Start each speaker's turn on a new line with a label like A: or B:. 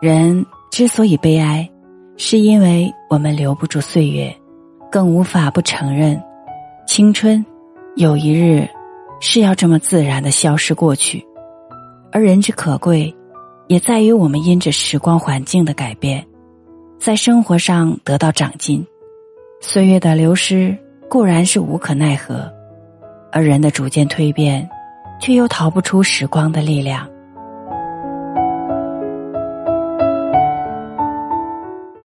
A: 人之所以悲哀是因为我们留不住岁月更无法不承认青春有一日是要这么自然的消失过去。而人之可贵也在于我们因着时光环境的改变在生活上得到长进。岁月的流失固然是无可奈何而人的逐渐蜕变却又逃不出时光的力量。